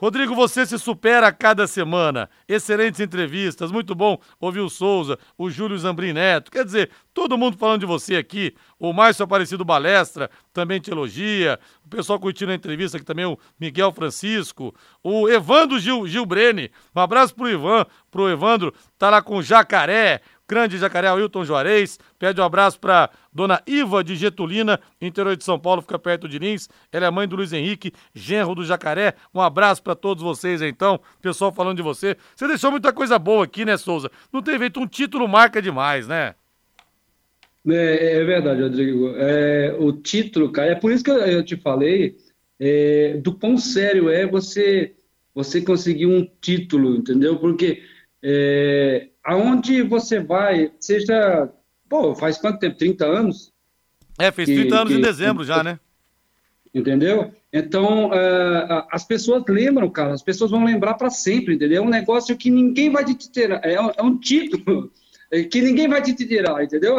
Rodrigo, você se supera a cada semana. Excelentes entrevistas, muito bom ouvir o Souza, o Júlio Zambrin Neto. Quer dizer, todo mundo falando de você aqui. O Márcio Aparecido Balestra também te elogia. O pessoal curtindo a entrevista aqui também, o Miguel Francisco. O Evandro Gil, Gil Brene. Um abraço pro Ivan, pro Evandro. Tá lá com o Jacaré. Grande Jacaré Wilton Juarez, pede um abraço para dona Iva de Getulina, interior de São Paulo, fica perto de Lins. Ela é mãe do Luiz Henrique, genro do Jacaré. Um abraço para todos vocês então, pessoal falando de você. Você deixou muita coisa boa aqui, né, Souza? Não tem feito um título marca demais, né? É, é verdade, Rodrigo. É, o título, cara, é por isso que eu, eu te falei é, do quão sério é você você conseguir um título, entendeu? Porque é, aonde você vai, seja. Pô, faz quanto tempo? 30 anos? É, fez 30 que, anos que, em dezembro já, né? Entendeu? Então, uh, as pessoas lembram, cara, as pessoas vão lembrar para sempre, entendeu? É um negócio que ninguém vai te tirar, é, é um título que ninguém vai te tirar, entendeu?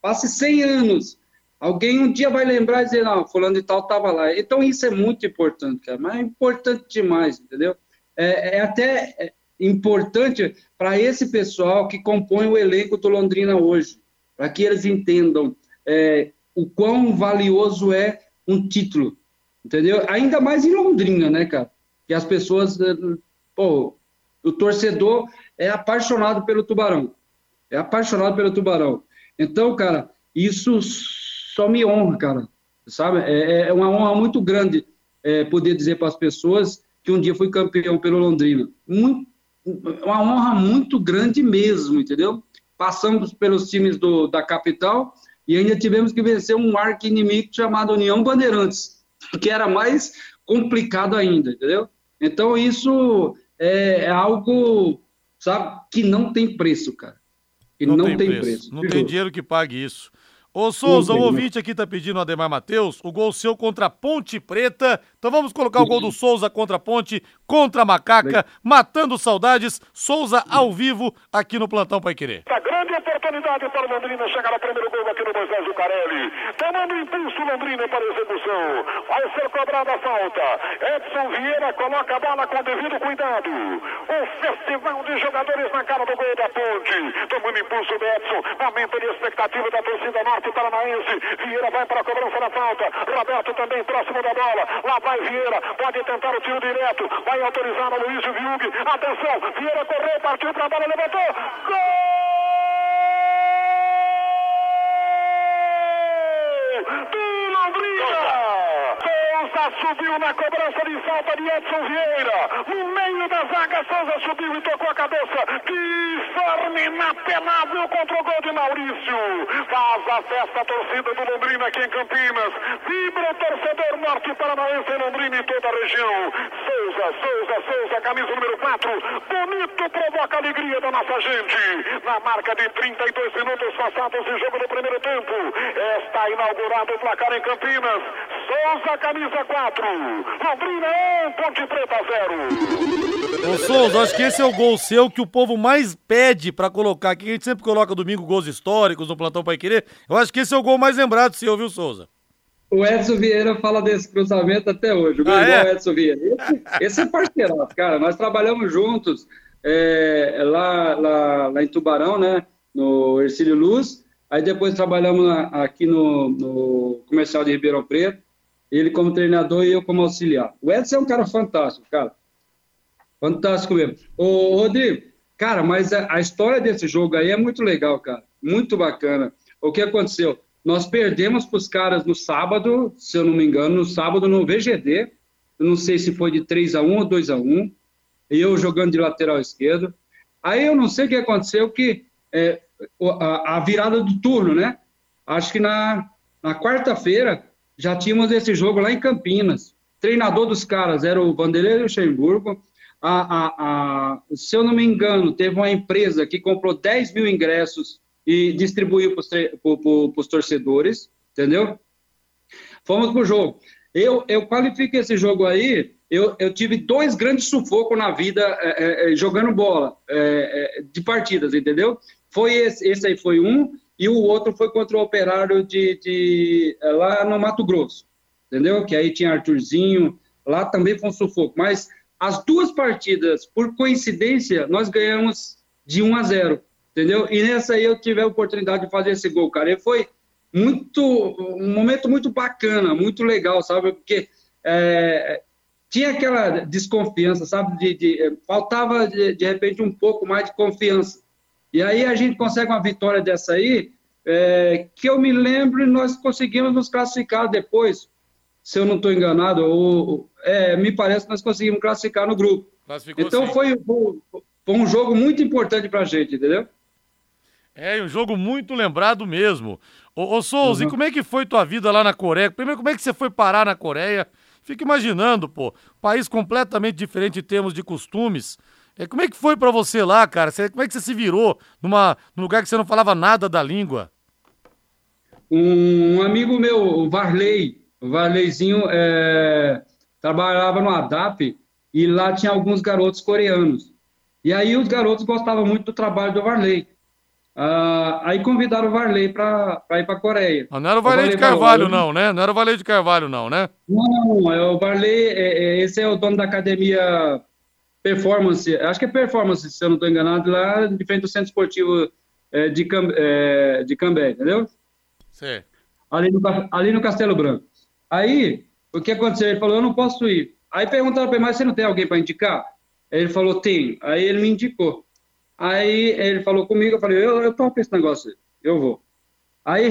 Passe 100 anos, alguém um dia vai lembrar e dizer, não, fulano de tal estava lá. Então, isso é muito importante, cara, mas é importante demais, entendeu? É, é até é, importante para esse pessoal que compõe o elenco do Londrina hoje, para que eles entendam é, o quão valioso é um título, entendeu? Ainda mais em Londrina, né, cara? Que as pessoas, é, pô, o torcedor é apaixonado pelo Tubarão, é apaixonado pelo Tubarão. Então, cara, isso só me honra, cara, sabe? É, é uma honra muito grande é, poder dizer para as pessoas que um dia fui campeão pelo Londrina. Muito uma honra muito grande mesmo, entendeu? Passamos pelos times do, da capital e ainda tivemos que vencer um arco inimigo chamado União Bandeirantes, que era mais complicado ainda, entendeu? Então isso é, é algo, sabe, que não tem preço, cara. Que não, não tem, tem preço. preço. Não tem dinheiro que pague isso. Ô Souza, o ouvinte aqui tá pedindo o Ademar Matheus, o gol seu contra a Ponte Preta. Então vamos colocar o gol do Souza contra a Ponte, contra a Macaca, matando saudades. Souza ao vivo aqui no Plantão Pai Querer. Oportunidade para o Londrina chegar ao primeiro gol aqui no Moisés Zucarelli. Tomando impulso Londrina para a execução. Vai ser cobrada a falta. Edson Vieira coloca a bola com devido cuidado. O festival de jogadores na cara do gol da Ponte. Tomando impulso do Edson. Aumenta a expectativa da torcida norte Paranaense. Vieira vai para a cobrança da falta. Roberto também próximo da bola. Lá vai Vieira. Pode tentar o tiro direto. Vai autorizar o Luiz Viug. Atenção. Vieira correu, partiu para a bola, levantou. Gol! Do Londrina! Souza subiu na cobrança de falta de Edson Vieira. No meio da zaga, Souza subiu e tocou a cabeça. Forma inapelável contra o gol de Maurício. Faz a festa a torcida do Londrina aqui em Campinas. Vibra o torcedor norte paranaense em Londrina e toda a região. Souza, Souza, Souza, camisa número 4. Bonito provoca a alegria da nossa gente. Na marca de 32 minutos passados em jogo do primeiro tempo. Está inaugurado o placar em Campinas. Souza, camisa 4. Londrina 1, Ponte Preta 0. Ô Souza, acho que esse é o gol seu que o povo mais pede pra colocar aqui. A gente sempre coloca domingo gols históricos no Plantão Pai Querer. Eu acho que esse é o gol mais lembrado seu, viu, Souza? O Edson Vieira fala desse cruzamento até hoje. O ah, é? Edson Vieira. Esse, esse é parceiro, cara. Nós trabalhamos juntos é, lá, lá, lá em Tubarão, né? No Ercílio Luz. Aí depois trabalhamos na, aqui no, no Comercial de Ribeirão Preto ele como treinador e eu como auxiliar. O Edson é um cara fantástico, cara. Fantástico mesmo. Ô, Rodrigo, cara, mas a, a história desse jogo aí é muito legal, cara. Muito bacana. O que aconteceu? Nós perdemos para os caras no sábado, se eu não me engano, no sábado no VGD. eu não sei se foi de 3 a 1 ou 2 a 1 eu jogando de lateral esquerdo. Aí eu não sei o que aconteceu, que é, a, a, virada do turno, né? Acho que na, na quarta-feira já tínhamos esse jogo lá em Campinas. O treinador dos caras era o Vanderlei Luxemburgo. A, a, a, se eu não me engano, teve uma empresa que comprou 10 mil ingressos e distribuiu para os torcedores, entendeu? Fomos para o jogo. Eu, eu qualifico esse jogo aí, eu, eu tive dois grandes sufocos na vida é, é, é jogando bola, é, é, de partidas, entendeu? Foi esse, esse aí foi um, e o outro foi contra o Operário de, de, é, lá no Mato Grosso, entendeu? Que aí tinha Arthurzinho, lá também foi um sufoco. Mas as duas partidas, por coincidência, nós ganhamos de 1 a 0, entendeu? E nessa aí eu tive a oportunidade de fazer esse gol, cara. E foi muito um momento muito bacana, muito legal, sabe? Porque é, tinha aquela desconfiança, sabe? De, de é, faltava de, de, repente um pouco mais de confiança. E aí a gente consegue uma vitória dessa aí, é, que eu me lembro, nós conseguimos nos classificar depois, se eu não estou enganado, ou, é, me parece que nós conseguimos classificar no grupo. Classificou então foi, foi um jogo muito importante para a gente, entendeu? É, um jogo muito lembrado mesmo. Ô, ô Souza, uhum. e como é que foi tua vida lá na Coreia? Primeiro, como é que você foi parar na Coreia? Fica imaginando, pô, país completamente diferente em termos de costumes. É, como é que foi para você lá, cara? Você, como é que você se virou numa, num lugar que você não falava nada da língua? Um amigo meu, o Varley, o Varleyzinho, é, trabalhava no ADAP e lá tinha alguns garotos coreanos. E aí os garotos gostavam muito do trabalho do Varley. Ah, aí convidaram o Varley para ir para a Coreia. Ah, não era o Varley, de Carvalho, não, né? Não era o Varley de Carvalho, não, né? Não, é o Varley, é, é, esse é o dono da academia Performance, acho que é Performance, se eu não estou enganado, lá de frente do Centro Esportivo é, de, Cam, é, de Cambé, entendeu? Sim. Ali no, ali no Castelo Branco. Aí, o que aconteceu? Ele falou, eu não posso ir. Aí perguntaram para ele, mas você não tem alguém para indicar? Aí ele falou, tem. Aí ele me indicou. Aí ele falou comigo, eu falei, eu, eu topo esse negócio, eu vou. Aí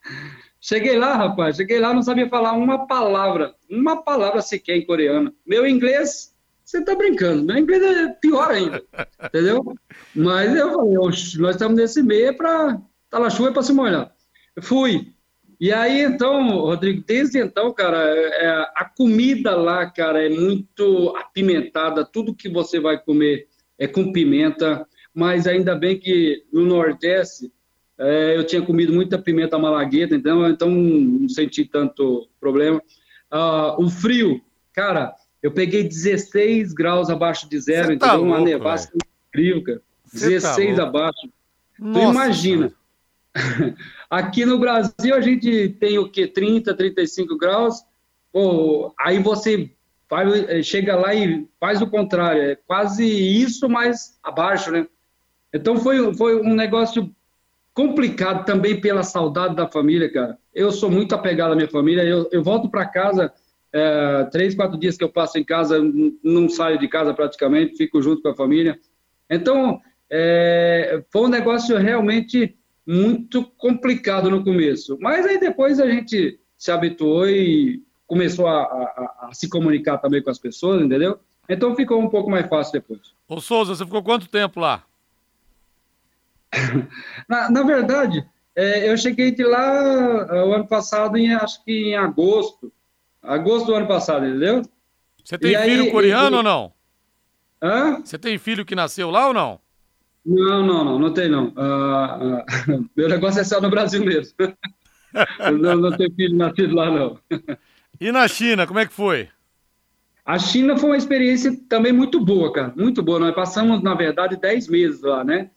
cheguei lá, rapaz, cheguei lá, não sabia falar uma palavra, uma palavra sequer em coreano. Meu inglês, você tá brincando, meu inglês é pior ainda, entendeu? Mas eu falei, nós estamos nesse meio para tá na chuva para se molhar. Fui. E aí, então, Rodrigo, desde então, cara, é, a comida lá, cara, é muito apimentada, tudo que você vai comer é com pimenta, mas ainda bem que no Nordeste é, eu tinha comido muita pimenta malagueta, então, então não senti tanto problema. Ah, o frio, cara, eu peguei 16 graus abaixo de zero, então tá entendeu? Uma nevasca incrível, cara. 16 tá abaixo. Nossa, tu imagina. Aqui no Brasil a gente tem o que? 30, 35 graus. Pô, aí você vai, chega lá e faz o contrário. É quase isso, mas abaixo, né? Então foi, foi um negócio complicado também pela saudade da família, cara. Eu sou muito apegado à minha família. Eu, eu volto para casa, é, três, quatro dias que eu passo em casa, não saio de casa praticamente, fico junto com a família. Então, é, foi um negócio realmente muito complicado no começo. Mas aí depois a gente se habituou e começou a, a, a se comunicar também com as pessoas, entendeu? Então ficou um pouco mais fácil depois. Ô Souza, você ficou quanto tempo lá? Na, na, verdade, é, eu cheguei de lá é, o ano passado, em, acho que em agosto. Agosto do ano passado, entendeu? Você tem e filho aí, coreano ou não? Hã? Você tem filho que nasceu lá ou não? Não, não, não, não tem não. Uh, uh, meu negócio é só no Brasil mesmo. não, não tem filho nascido lá, não. e na China, como é que foi? A China foi uma experiência também muito boa, cara, muito boa. Nós passamos, na verdade, 10 meses lá, né?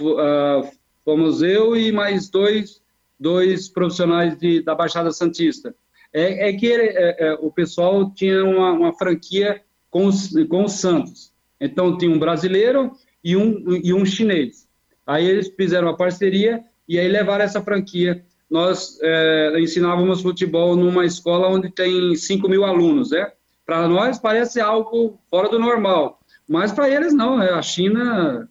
Uh, fomos eu e mais dois, dois profissionais de, da Baixada Santista. É, é que é, é, o pessoal tinha uma, uma franquia com os, com os Santos. Então, tinha um brasileiro e um, e um chinês. Aí eles fizeram uma parceria e aí levaram essa franquia. Nós é, ensinávamos futebol numa escola onde tem 5 mil alunos, né? Para nós parece algo fora do normal, mas para eles não. Né? A China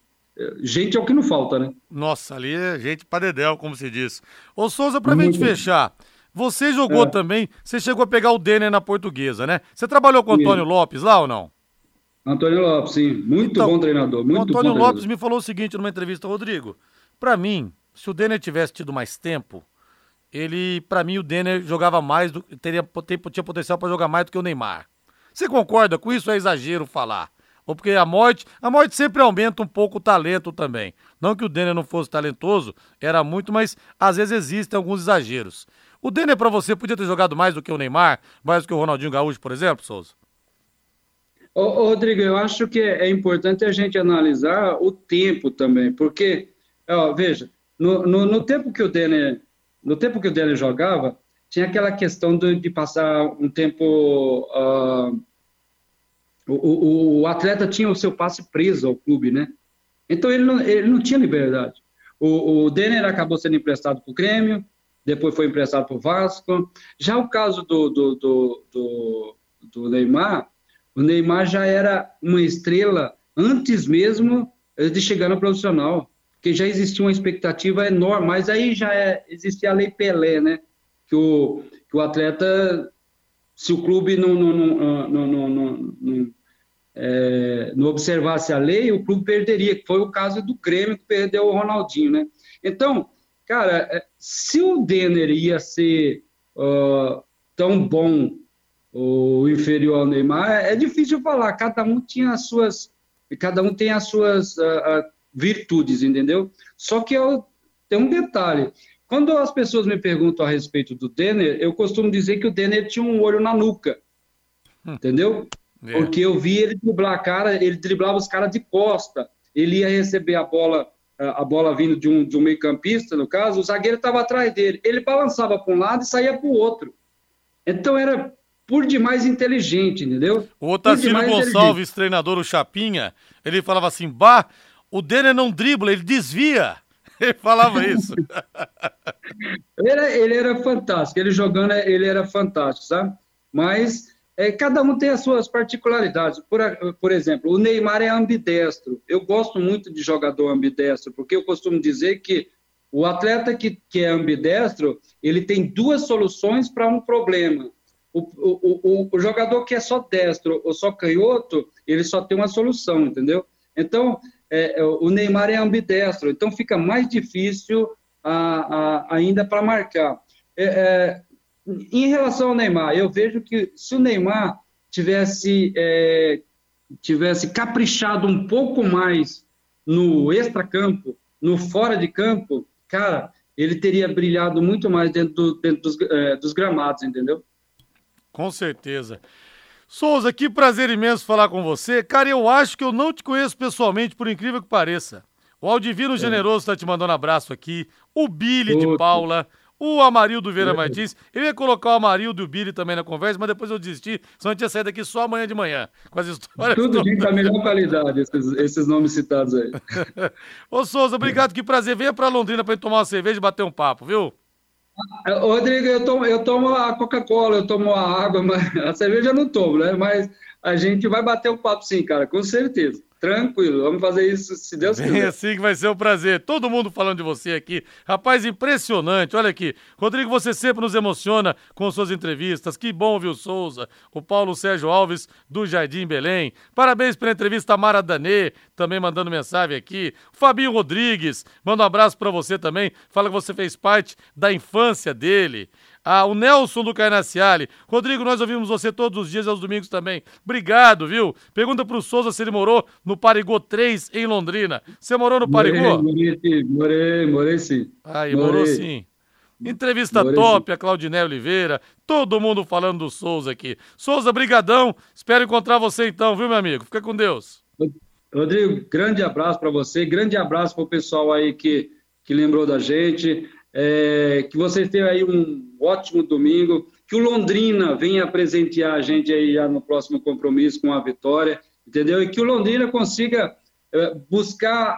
gente é o que não falta, né? Nossa, ali é gente para dedéu, como se diz. Ô Souza, para gente fechar, Você jogou é. também, você chegou a pegar o Denner na portuguesa, né? Você trabalhou com o Antônio. Lopes lá ou não? Antônio Lopes, sim. Muito então, bom treinador. Muito o Antônio bom Lopes me falou o seguinte numa entrevista, Rodrigo. Para mim, se o Denner tivesse tido mais tempo, ele, para mim, o Denner jogava mais, do, teria, tinha potencial para jogar mais do que o Neymar. Você concorda com isso? É exagero falar. Ou porque a morte, a morte sempre aumenta um pouco o talento também. Não que o Denner não fosse talentoso, era muito, mas às vezes existem alguns exageros. O Denner para você podia ter jogado mais do que o Neymar, mais do que o Ronaldinho Gaúcho, por exemplo, Souza? Ô, ô, Rodrigo, eu acho que é importante a gente analisar o tempo também, porque, ó, veja, no, no, no, tempo que o Denner, no tempo que o Denner jogava, tinha aquela questão de, de passar um tempo, uh, o, o, o, atleta tinha o seu passe preso ao clube, né? Então ele não, ele não tinha liberdade. O, o Denner acabou sendo emprestado para o Grêmio, depois foi emprestado para o Vasco. Já o caso do, do, do, do, do Neymar, o Neymar já era uma estrela antes mesmo de chegar no profissional, porque já existia uma expectativa enorme, mas aí já é, existia a lei Pelé, né? Que o, que o atleta, se o clube não, não, não, não, não, não, não, é, não observasse a lei, o clube perderia, que foi o caso do Grêmio que perdeu o Ronaldinho, né? Então, cara, é, se o Denner ia ser uh, tão bom o inferior ao Neymar, é difícil falar. Cada um tinha as suas, cada um tem as suas uh, uh, virtudes, entendeu? Só que eu tem um detalhe. Quando as pessoas me perguntam a respeito do Denner, eu costumo dizer que o Denner tinha um olho na nuca, hum. entendeu? É. Porque eu vi ele driblar a cara, ele driblava os caras de costa. Ele ia receber a bola, a bola vindo de um, de um meio-campista, no caso, o zagueiro estava atrás dele. Ele balançava para um lado e saía para o outro. Então era por demais inteligente, entendeu? O Otacílio Gonçalves, treinador, o Chapinha, ele falava assim: bah, o Denner não dribla, ele desvia. Ele falava isso. ele, era, ele, era, fantástico, ele jogando, ele era fantástico, sabe? Mas é, cada um tem as suas particularidades. Por, por exemplo, o Neymar é ambidestro. Eu gosto muito de jogador ambidestro, porque eu costumo dizer que o atleta que, que é ambidestro, ele tem duas soluções para um problema. O, o, o, jogador que é só destro ou só canhoto, ele só tem uma solução, entendeu? Então, é, é o Neymar é ambidestro, então fica mais difícil a, a, ainda para marcar. É, é, em relação ao Neymar, eu vejo que se o Neymar tivesse, é, tivesse caprichado um pouco mais no extracampo, no fora de campo, cara, ele teria brilhado muito mais dentro, do, dentro dos, é, dos gramados, entendeu? Com certeza. Souza, que prazer imenso falar com você. Cara, eu acho que eu não te conheço pessoalmente, por incrível que pareça. O Aldivino é. Generoso está te mandando um abraço aqui. O Billy de Paula. O Amarildo Vieira. Martins. Eu ia colocar o Amarildo e o Billy também na conversa, mas depois eu desisti, senão a gente ia sair daqui só amanhã de manhã. Com as histórias. Tudo bem, tá melhor qualidade, esses, esses nomes citados aí. Ô Souza, obrigado, que prazer. Venha para Londrina para tomar uma cerveja e bater um papo, viu? Rodrigo, eu tomo, eu tomo a Coca-Cola, eu tomo a água, mas a cerveja eu não tomo, né? Mas a gente vai bater um papo sim, cara, com certeza. Tranquilo, vamos fazer isso se Deus quiser. É assim que vai ser um prazer. Todo mundo falando de você aqui. Rapaz, impressionante. Olha aqui. Rodrigo, você sempre nos emociona com suas entrevistas. Que bom, viu, Souza? O Paulo Sérgio Alves, do Jardim Belém. Parabéns pela entrevista, Mara Danê, também mandando mensagem aqui. Fabinho Rodrigues, manda um abraço para você também. Fala que você fez parte da infância dele. Ah, o Nelson do Carnaciale. Rodrigo, nós ouvimos você todos os dias e aos domingos também. Obrigado, viu? Pergunta pro Souza se ele morou no Parigô 3 em Londrina. Você morou no Parigô? Morei, morei, morei, morei sim. Aí, morei. morou sim. Entrevista morei, top, sim. a Claudiné Oliveira, todo mundo falando do Souza aqui. Souza, brigadão. Espero encontrar você então, viu, meu amigo? Fica com Deus. Rodrigo, grande abraço para você, grande abraço para o pessoal aí que, que lembrou da gente. É, que vocês tenham aí um ótimo domingo, que o Londrina venha presentear a gente aí já no próximo compromisso com a vitória, entendeu? E que o Londrina consiga é, buscar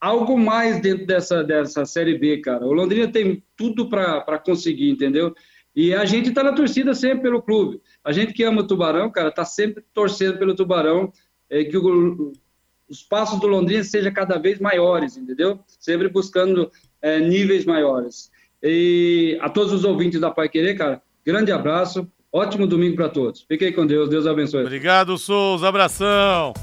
algo mais dentro dessa, dessa Série B, cara. O Londrina tem tudo para conseguir, entendeu? E a gente está na torcida sempre pelo clube. A gente que ama o Tubarão, cara, está sempre torcendo pelo Tubarão, é, que o, os passos do Londrina sejam cada vez maiores, entendeu? Sempre buscando é, níveis maiores. E a todos os ouvintes da Pai Querer, cara, grande abraço. Ótimo domingo para todos. Fiquem com Deus. Deus abençoe. Obrigado, Souza. Abração.